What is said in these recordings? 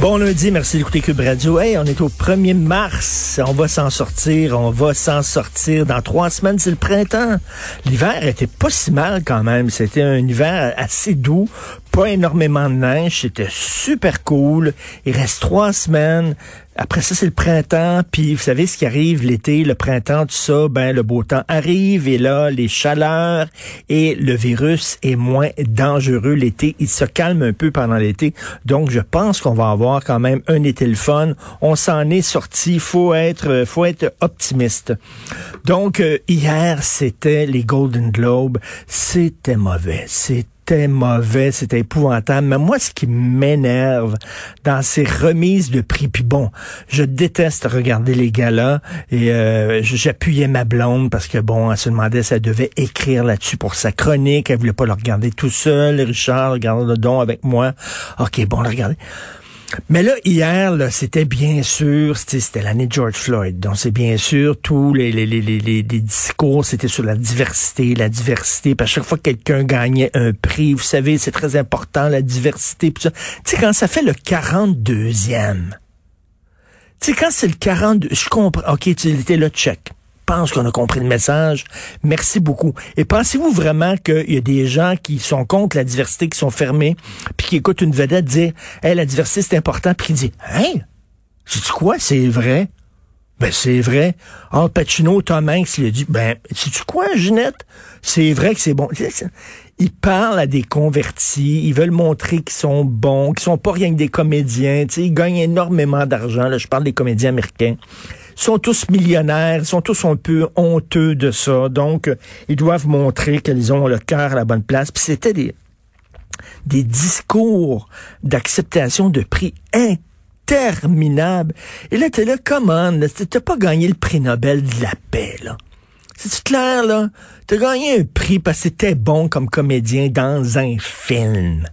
Bon lundi, merci d'écouter Cube Radio. Hey, on est au 1er mars. On va s'en sortir. On va s'en sortir. Dans trois semaines, c'est le printemps. L'hiver était pas si mal quand même. C'était un hiver assez doux. Pas énormément de neige. C'était super cool. Il reste trois semaines. Après ça, c'est le printemps, puis vous savez ce qui arrive l'été, le printemps, tout ça, ben le beau temps arrive et là, les chaleurs et le virus est moins dangereux l'été. Il se calme un peu pendant l'été, donc je pense qu'on va avoir quand même un été le fun. On s'en est sorti, faut être, faut être optimiste. Donc euh, hier, c'était les Golden Globes, c'était mauvais, c'était mauvais, c'était épouvantable. Mais moi, ce qui m'énerve dans ces remises de prix, puis bon, je déteste regarder les galas et euh, j'appuyais ma blonde parce que bon, elle se demandait si elle devait écrire là-dessus pour sa chronique. Elle voulait pas le regarder tout seul. Richard, regarde le don avec moi. Ok, bon, le regarder. Mais là, hier, là, c'était bien sûr, c'était l'année de George Floyd. Donc, c'est bien sûr, tous les, les, les, les, discours, c'était sur la diversité, la diversité. Puis à chaque fois que quelqu'un gagnait un prix, vous savez, c'est très important, la diversité. Tu sais, quand ça fait le 42e, tu sais, quand c'est le 42, je comprends, OK, tu étais là, check pense qu'on a compris le message. Merci beaucoup. Et pensez-vous vraiment qu'il y a des gens qui sont contre la diversité, qui sont fermés, puis qui écoutent une vedette dire hey, la diversité, c'est important, puis qui dit Hein? C'est quoi? C'est vrai? Ben, c'est vrai. Al Pacino, Tom Hanks, il a dit, ben, sais-tu quoi, Ginette? C'est vrai que c'est bon. Ils parlent à des convertis, ils veulent montrer qu'ils sont bons, qu'ils sont pas rien que des comédiens, tu sais, ils gagnent énormément d'argent, là, je parle des comédiens américains sont tous millionnaires, ils sont tous un peu honteux de ça. Donc, ils doivent montrer qu'ils ont le cœur à la bonne place. Puis c'était des, des discours d'acceptation de prix interminables. Et là, t'es là, comment? T'as pas gagné le prix Nobel de la paix, là. C'est clair, là? T'as gagné un prix parce que c'était bon comme comédien dans un film.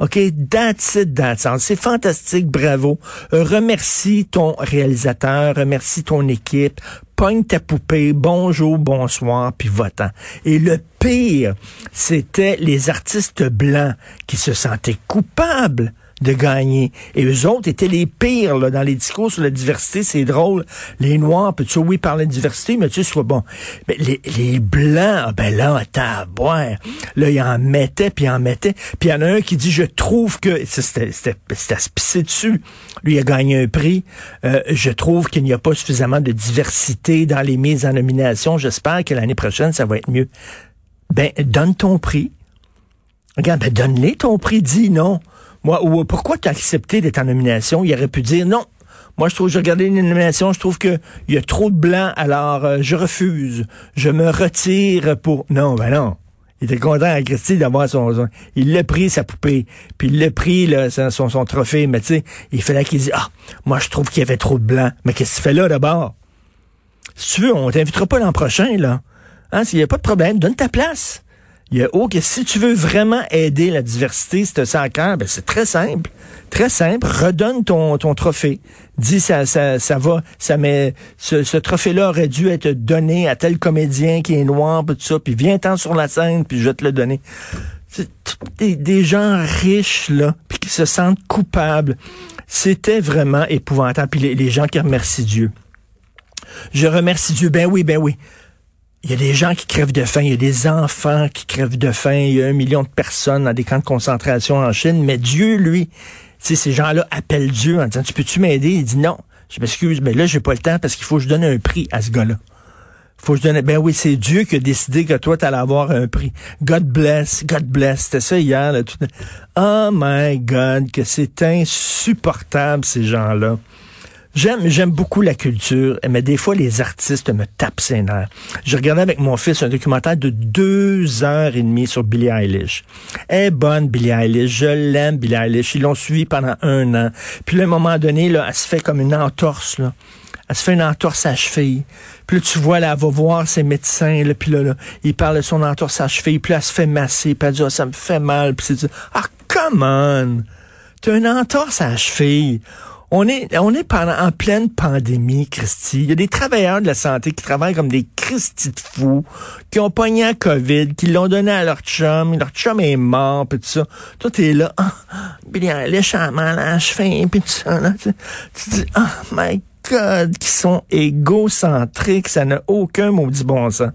OK, that's it, that's. C'est fantastique, bravo. Euh, remercie ton réalisateur, remercie ton équipe, pogne ta poupée, bonjour, bonsoir, puis votant. Et le pire, c'était les artistes blancs qui se sentaient coupables de gagner. Et eux autres étaient les pires là, dans les discours sur la diversité. C'est drôle. Les Noirs, peut tu oui, parler de diversité, mais tu soit bon. Mais les, les Blancs, ah, ben là, attends à boire. Là, ils en mettaient, puis ils en mettaient. Puis il y en a un qui dit, je trouve que... C'était à se pisser dessus. Lui, il a gagné un prix. Euh, je trouve qu'il n'y a pas suffisamment de diversité dans les mises en nomination. J'espère que l'année prochaine, ça va être mieux. Ben, donne ton prix. Regarde, ben, donne-les ton prix. Dis non. Moi, ou pourquoi tu as accepté d'être en nomination? Il aurait pu dire non. Moi, je trouve, je regardais une nomination, je trouve qu'il y a trop de blancs, alors euh, je refuse. Je me retire pour. Non, ben non. Il était content à Christy d'avoir son, Il l'a pris, sa poupée. Puis il l'a pris, son, son trophée. Mais tu sais, il fallait qu'il dise Ah, moi je trouve qu'il y avait trop de blancs. Mais qu'est-ce que tu fais là d'abord? Si tu veux, on t'invitera pas l'an prochain, là. Hein, s'il n'y a pas de problème, donne ta place. Il y a que si tu veux vraiment aider la diversité, c'est ça à cœur, ben c'est très simple. Très simple. Redonne ton, ton trophée. Dis ça, ça, ça va, ça met, ce, trophée-là aurait dû être donné à tel comédien qui est noir, tout ça, puis viens-t'en sur la scène, puis je vais te le donner. Des, des gens riches, là, puis qui se sentent coupables. C'était vraiment épouvantable. Puis les, les gens qui remercient Dieu. Je remercie Dieu. Ben oui, ben oui. Il y a des gens qui crèvent de faim, il y a des enfants qui crèvent de faim, il y a un million de personnes dans des camps de concentration en Chine, mais Dieu, lui, ces gens-là appellent Dieu en disant, tu peux-tu m'aider? Il dit non. Je m'excuse, mais là, j'ai pas le temps parce qu'il faut que je donne un prix à ce gars-là. Faut que je donne, ben oui, c'est Dieu qui a décidé que toi, t'allais avoir un prix. God bless, God bless. C'était ça hier, là. Oh my God, que c'est insupportable, ces gens-là. J'aime, j'aime beaucoup la culture, mais des fois, les artistes me tapent ses nerfs. Je regardais avec mon fils un documentaire de deux heures et demie sur Billie Eilish. Elle est bonne, Billie Eilish. Je l'aime, Billie Eilish. Ils l'ont suivi pendant un an. Puis à un moment donné, là, elle se fait comme une entorse, là elle se fait une entorse à cheville. Puis là, tu vois, là, elle va voir ses médecins, là, puis là, là, il parle de son entorse à cheville, puis là, elle se fait masser, puis elle dit, Ah, ça me fait mal, puis c'est ah, come on! T'as une entorse à cheville. On est, on est pendant, en pleine pandémie, Christy. Il y a des travailleurs de la santé qui travaillent comme des Christy de fous, qui ont pogné un COVID, qui l'ont donné à leur chum, leur chum est mort, puis tout ça. Toi, t'es là, ah, bien, léchement, la cheville, puis tout ça, là. Tu, tu dis, oh my God, qui sont égocentriques, ça n'a aucun maudit bon sens.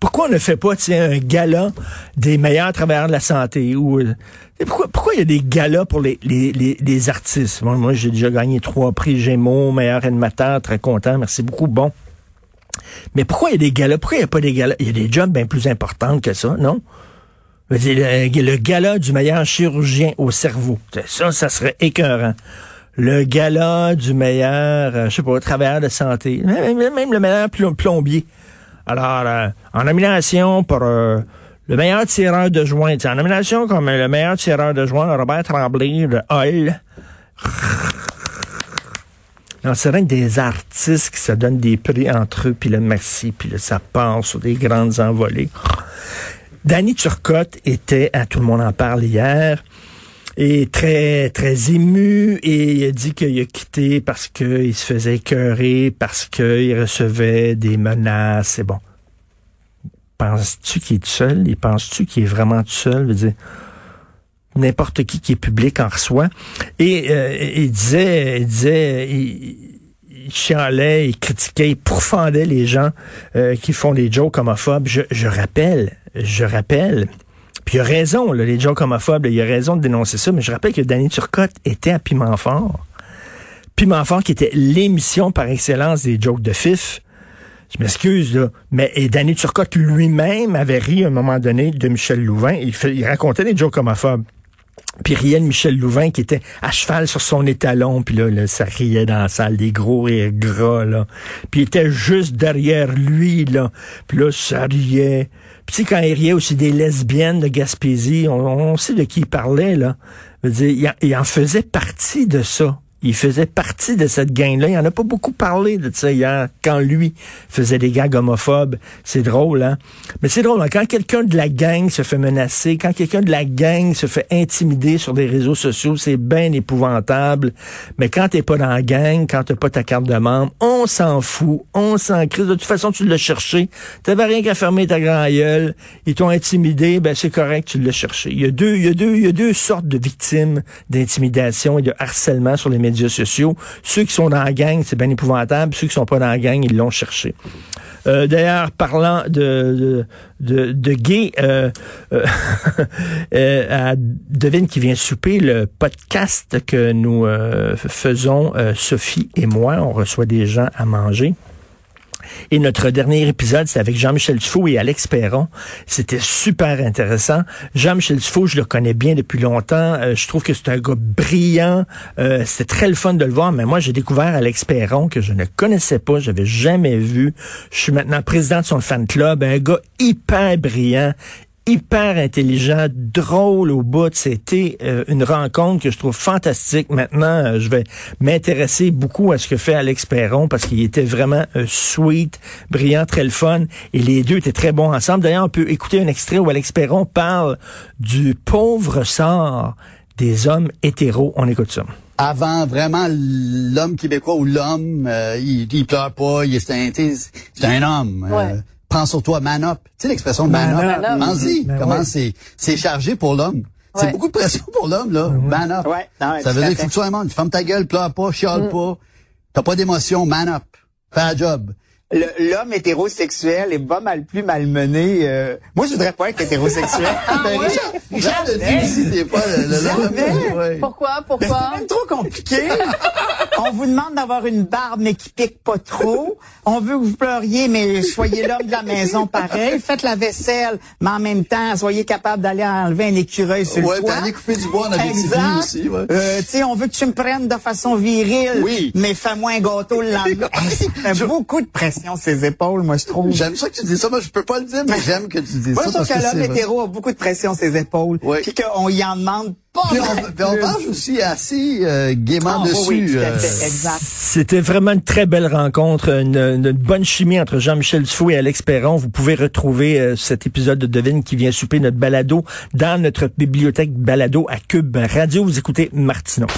Pourquoi on ne fait pas un gala des meilleurs travailleurs de la santé ou euh, pourquoi, il y a des galas pour les, artistes? Moi, j'ai déjà gagné trois prix Gémeaux, meilleur animateur, très content, merci beaucoup. Bon. Mais pourquoi il y a des galas? Pourquoi il n'y a pas des galas? Il y a des jobs bien plus importants que ça, non? Le, le gala du meilleur chirurgien au cerveau. Ça, ça serait écœurant le gala du meilleur, euh, je sais pas, travailleur de santé, même le meilleur plombier. Alors, euh, en nomination pour euh, le meilleur tireur de joint, en nomination comme le meilleur tireur de joint, Robert Tremblay de Hall. c'est rien que des artistes qui se donnent des prix entre eux, puis le merci, puis là, ça passe sur des grandes envolées. Danny Turcotte était, à tout le monde en parle hier, est très, très ému et il a dit qu'il a quitté parce qu'il se faisait écœurer, parce qu'il recevait des menaces. Et bon. Penses-tu qu'il est tout seul? Et penses-tu qu'il est vraiment tout seul? Veux dire, n'importe qui qui est public en reçoit. Et euh, il disait, il disait, il, chialait, il critiquait, il profondait les gens euh, qui font des jokes homophobes. Je, je rappelle, je rappelle puis il a raison, là, les jokes homophobes, il a raison de dénoncer ça, mais je rappelle que Danny Turcotte était à Piment Fort. Piment Fort qui était l'émission par excellence des jokes de FIF. Je m'excuse, là, mais et Danny Turcotte lui-même avait ri à un moment donné de Michel Louvain. Il, racontait des jokes homophobes. Puis riait Michel Louvain qui était à cheval sur son étalon, puis là, ça riait dans la salle, des gros rires gras, là. Puis il était juste derrière lui, là. Puis là, ça riait. Puis quand il aussi des lesbiennes de Gaspésie, on, sait de qui il parlait, là. il, il en faisait partie de ça il faisait partie de cette gang-là. Il en a pas beaucoup parlé de ça hier, quand lui faisait des gags homophobes. C'est drôle, hein? Mais c'est drôle, hein? quand quelqu'un de la gang se fait menacer, quand quelqu'un de la gang se fait intimider sur des réseaux sociaux, c'est bien épouvantable. Mais quand t'es pas dans la gang, quand t'as pas ta carte de membre, on s'en fout, on s'en crise. De toute façon, tu l'as cherché. T'avais rien qu'à fermer ta grand gueule. Ils t'ont intimidé, ben c'est correct, tu l'as cherché. Il y a deux, il y a deux, il y a deux sortes de victimes d'intimidation et de harcèlement sur les médias Ceux qui sont dans la gang, c'est bien épouvantable. Ceux qui sont pas dans la gang, ils l'ont cherché. Euh, D'ailleurs, parlant de, de, gay, euh, euh, devine qui vient souper, le podcast que nous faisons, Sophie et moi, on reçoit des gens à manger. Et notre dernier épisode, c'est avec Jean-Michel Dufault et Alex Perron. C'était super intéressant. Jean-Michel Dufault, je le connais bien depuis longtemps. Euh, je trouve que c'est un gars brillant. Euh, c'est très le fun de le voir. Mais moi, j'ai découvert Alex Perron que je ne connaissais pas, j'avais jamais vu. Je suis maintenant président de son fan club. Un gars hyper brillant, hyper intelligent, drôle au bout. C'était euh, une rencontre que je trouve fantastique. Maintenant, euh, je vais m'intéresser beaucoup à ce que fait Alex Perron parce qu'il était vraiment euh, sweet, brillant, très le fun. Et les deux étaient très bons ensemble. D'ailleurs, on peut écouter un extrait où Alex Perron parle du pauvre sort des hommes hétéros. On écoute ça avant vraiment l'homme québécois ou l'homme, il, il pleure pas, il est un, c'est un homme. Ouais prends sur toi, man up. Tu sais l'expression man, up? Pense-y, ben comment c'est, c'est chargé pour l'homme. C'est beaucoup de pression pour l'homme, là. Ben man up. Ouais. ça veut dire qu'il faut que tu sois un monde. Ferme ta gueule, pleure pas, chiale mm. pas. T'as pas d'émotion, man up. Fais un job l'homme hétérosexuel est pas mal plus malmené. Euh... Moi, je voudrais pas être hétérosexuel. ah, ben, Richard, Richard le dit ici des fois. Le, Pourquoi? Pourquoi? C'est trop compliqué. On vous demande d'avoir une barbe, mais qui pique pas trop. On veut que vous pleuriez, mais soyez l'homme de la maison pareil. Faites la vaisselle, mais en même temps, soyez capable d'aller enlever un écureuil sur ouais, le toit. Ouais, couper du bois dans exact. aussi. Ouais. Euh, tu sais, on veut que tu me prennes de façon virile, oui. mais fais-moi un gâteau le lendemain. beaucoup de pression ses épaules, moi, je trouve. J'aime ça que tu dis ça. Moi, je peux pas le dire, mais j'aime que tu dis moi, ça. Moi, je trouve que l'homme hétéro a beaucoup de pression sur ses épaules. Oui. Puis qu'on y en demande puis on, parle aussi assez euh, gaiement ah, dessus. Euh. exact. C'était vraiment une très belle rencontre, une, bonne chimie entre Jean-Michel Dufault et Alex Perron. Vous pouvez retrouver euh, cet épisode de Devine qui vient souper notre balado dans notre bibliothèque balado à Cube Radio. Vous écoutez Martineau.